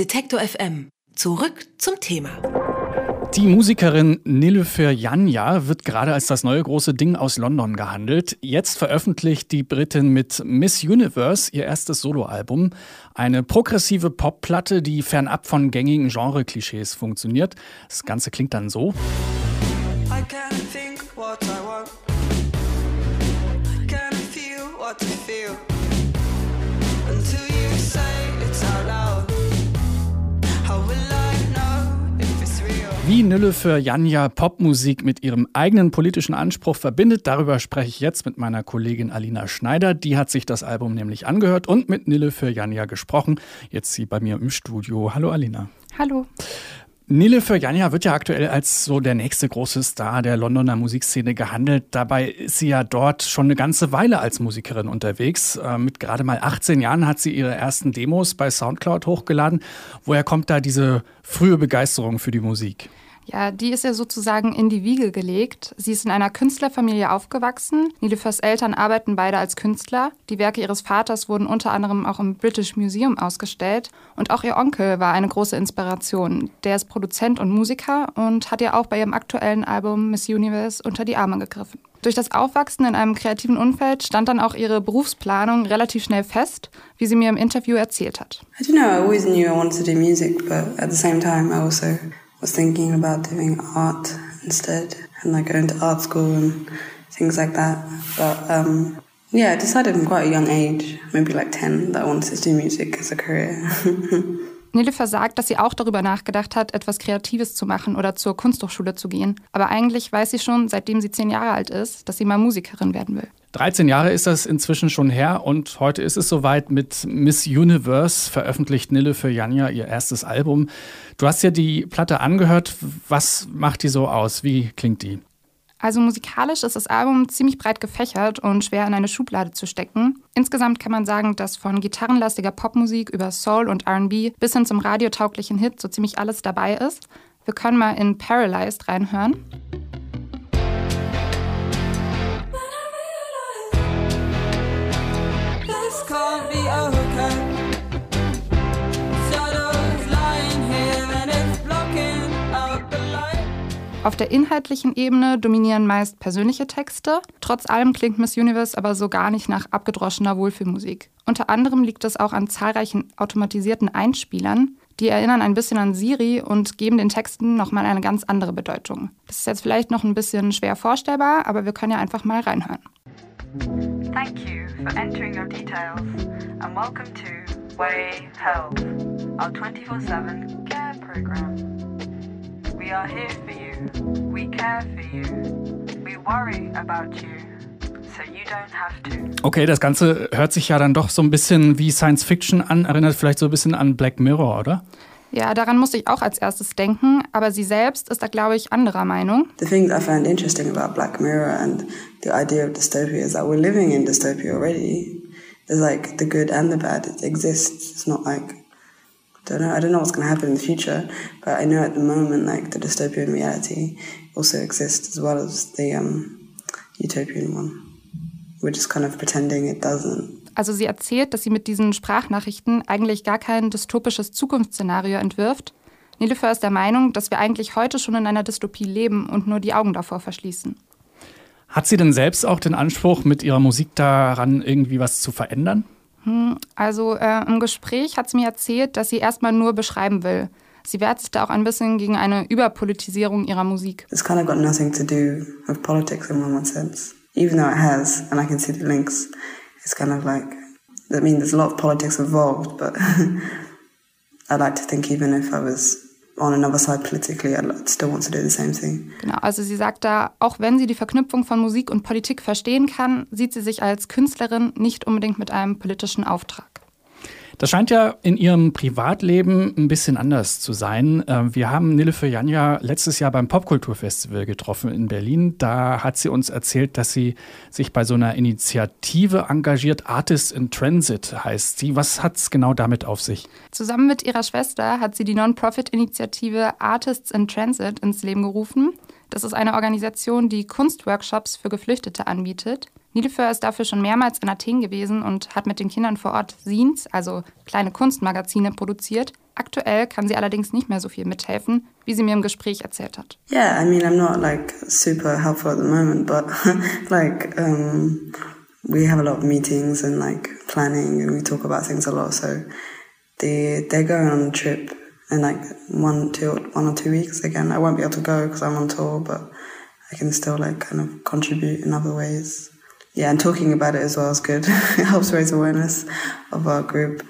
Detektor FM. Zurück zum Thema. Die Musikerin Nilüfer Janja wird gerade als das neue große Ding aus London gehandelt. Jetzt veröffentlicht die Britin mit Miss Universe ihr erstes Soloalbum. Eine progressive Popplatte, die fernab von gängigen Genre-Klischees funktioniert. Das Ganze klingt dann so. I can't think what I want. I can't feel what I feel. Wie Nülle für Janja Popmusik mit ihrem eigenen politischen Anspruch verbindet, darüber spreche ich jetzt mit meiner Kollegin Alina Schneider. Die hat sich das Album nämlich angehört und mit Nille für Janja gesprochen. Jetzt sie bei mir im Studio. Hallo Alina. Hallo. Nile für Janja wird ja aktuell als so der nächste große Star der Londoner Musikszene gehandelt. Dabei ist sie ja dort schon eine ganze Weile als Musikerin unterwegs. Äh, mit gerade mal 18 Jahren hat sie ihre ersten Demos bei Soundcloud hochgeladen. Woher kommt da diese frühe Begeisterung für die Musik? Ja, die ist ja sozusagen in die Wiege gelegt. Sie ist in einer Künstlerfamilie aufgewachsen. Nilüfers Eltern arbeiten beide als Künstler. Die Werke ihres Vaters wurden unter anderem auch im British Museum ausgestellt. Und auch ihr Onkel war eine große Inspiration. Der ist Produzent und Musiker und hat ja auch bei ihrem aktuellen Album Miss Universe unter die Arme gegriffen. Durch das Aufwachsen in einem kreativen Umfeld stand dann auch ihre Berufsplanung relativ schnell fest, wie sie mir im Interview erzählt hat. I don't know, I always knew I wanted to do music, but at the same time I also was thinking about doing art instead and like going to art school and things like that. But um, yeah, I decided in quite a young age, maybe like 10, that I wanted to do music as a career. Nilüfer sagt, dass sie auch darüber nachgedacht hat, etwas Kreatives zu machen oder zur Kunsthochschule zu gehen. Aber eigentlich weiß sie schon, seitdem sie zehn Jahre alt ist, dass sie mal Musikerin werden will. 13 Jahre ist das inzwischen schon her und heute ist es soweit mit Miss Universe veröffentlicht Nille für Janja ihr erstes Album. Du hast ja die Platte angehört. Was macht die so aus? Wie klingt die? Also musikalisch ist das Album ziemlich breit gefächert und schwer in eine Schublade zu stecken. Insgesamt kann man sagen, dass von gitarrenlastiger Popmusik über Soul und RB bis hin zum radiotauglichen Hit so ziemlich alles dabei ist. Wir können mal in Paralyzed reinhören. Auf der inhaltlichen Ebene dominieren meist persönliche Texte. Trotz allem klingt Miss Universe aber so gar nicht nach abgedroschener Wohlfühlmusik. Unter anderem liegt es auch an zahlreichen automatisierten Einspielern, die erinnern ein bisschen an Siri und geben den Texten nochmal eine ganz andere Bedeutung. Das ist jetzt vielleicht noch ein bisschen schwer vorstellbar, aber wir können ja einfach mal reinhören. Thank you for entering your details and welcome to Way Health, our 24-7 care program. We are here for you. Okay, das Ganze hört sich ja dann doch so ein bisschen wie Science Fiction an, erinnert vielleicht so ein bisschen an Black Mirror, oder? Ja, daran musste ich auch als erstes denken, aber sie selbst ist da, glaube ich, anderer Meinung. The thing I find interesting about Black Mirror and the idea of dystopia is that we're living in dystopia already. There's like the good and the bad. It exists. It's not like don't know. I don't know what's going to happen in the future, but I know at the moment, like the dystopian reality also exists as well as the um, utopian one. We're just kind of pretending it doesn't. Also sie erzählt, dass sie mit diesen Sprachnachrichten eigentlich gar kein dystopisches Zukunftsszenario entwirft. Nilüfer ist der Meinung, dass wir eigentlich heute schon in einer Dystopie leben und nur die Augen davor verschließen. Hat sie denn selbst auch den Anspruch, mit ihrer Musik daran irgendwie was zu verändern? Hm, also äh, im Gespräch hat sie mir erzählt, dass sie erstmal nur beschreiben will. Sie wehrt sich da auch ein bisschen gegen eine Überpolitisierung ihrer Musik. It's kind of got nothing to do with politics in one sense. Even though it has, and I can see the links, it's kind of like, I mean, there's a lot of politics involved, but I like to think even if I was on another side politically, I still want to do the same thing. Genau, also sie sagt da, auch wenn sie die Verknüpfung von Musik und Politik verstehen kann, sieht sie sich als Künstlerin nicht unbedingt mit einem politischen Auftrag. Das scheint ja in ihrem Privatleben ein bisschen anders zu sein. Ähm, wir haben Nilüfer Janja letztes Jahr beim Popkulturfestival getroffen in Berlin. Da hat sie uns erzählt, dass sie sich bei so einer Initiative engagiert. Artists in Transit heißt sie. Was hat es genau damit auf sich? Zusammen mit ihrer Schwester hat sie die Non-Profit-Initiative Artists in Transit ins Leben gerufen. Das ist eine Organisation, die Kunstworkshops für Geflüchtete anbietet. Nilüfer ist dafür schon mehrmals in Athen gewesen und hat mit den Kindern vor Ort Scenes, also kleine Kunstmagazine, produziert. Aktuell kann sie allerdings nicht mehr so viel mithelfen, wie sie mir im Gespräch erzählt hat. Yeah, I mean, I'm not like super helpful at the moment, but like um, we have a lot of meetings and like planning and we talk about things a lot. So they they're going on a trip in like one two one or two weeks again. I won't be able to go because I'm on tour, but I can still like kind of contribute in other ways. Yeah, and talking about it as well is good. it helps raise awareness of our group.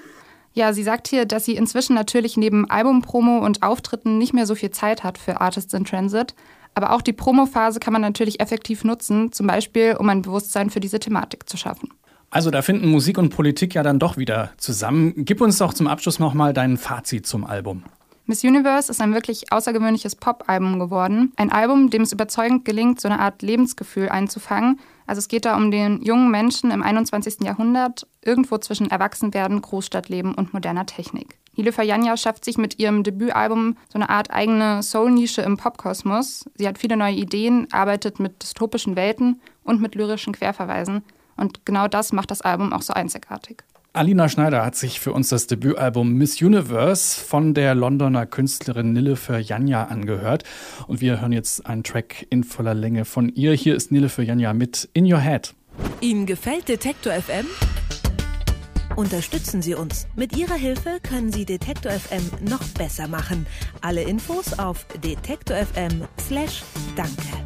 Ja, sie sagt hier, dass sie inzwischen natürlich neben Albumpromo und Auftritten nicht mehr so viel Zeit hat für Artists in Transit. Aber auch die Promophase kann man natürlich effektiv nutzen, zum Beispiel um ein Bewusstsein für diese Thematik zu schaffen. Also da finden Musik und Politik ja dann doch wieder zusammen. Gib uns doch zum Abschluss nochmal dein Fazit zum Album. Miss Universe ist ein wirklich außergewöhnliches Pop-Album geworden. Ein Album, dem es überzeugend gelingt, so eine Art Lebensgefühl einzufangen. Also es geht da um den jungen Menschen im 21. Jahrhundert, irgendwo zwischen Erwachsenwerden, Großstadtleben und moderner Technik. Nilüfer Janja schafft sich mit ihrem Debütalbum so eine Art eigene Soul-Nische im Popkosmos. Sie hat viele neue Ideen, arbeitet mit dystopischen Welten und mit lyrischen Querverweisen. Und genau das macht das Album auch so einzigartig. Alina Schneider hat sich für uns das Debütalbum Miss Universe von der Londoner Künstlerin Nilüfer Janja angehört. Und wir hören jetzt einen Track in voller Länge von ihr. Hier ist Nilüfer Janja mit In Your Head. Ihnen gefällt Detektor FM? Unterstützen Sie uns. Mit Ihrer Hilfe können Sie Detektor FM noch besser machen. Alle Infos auf detektor.fm/danke.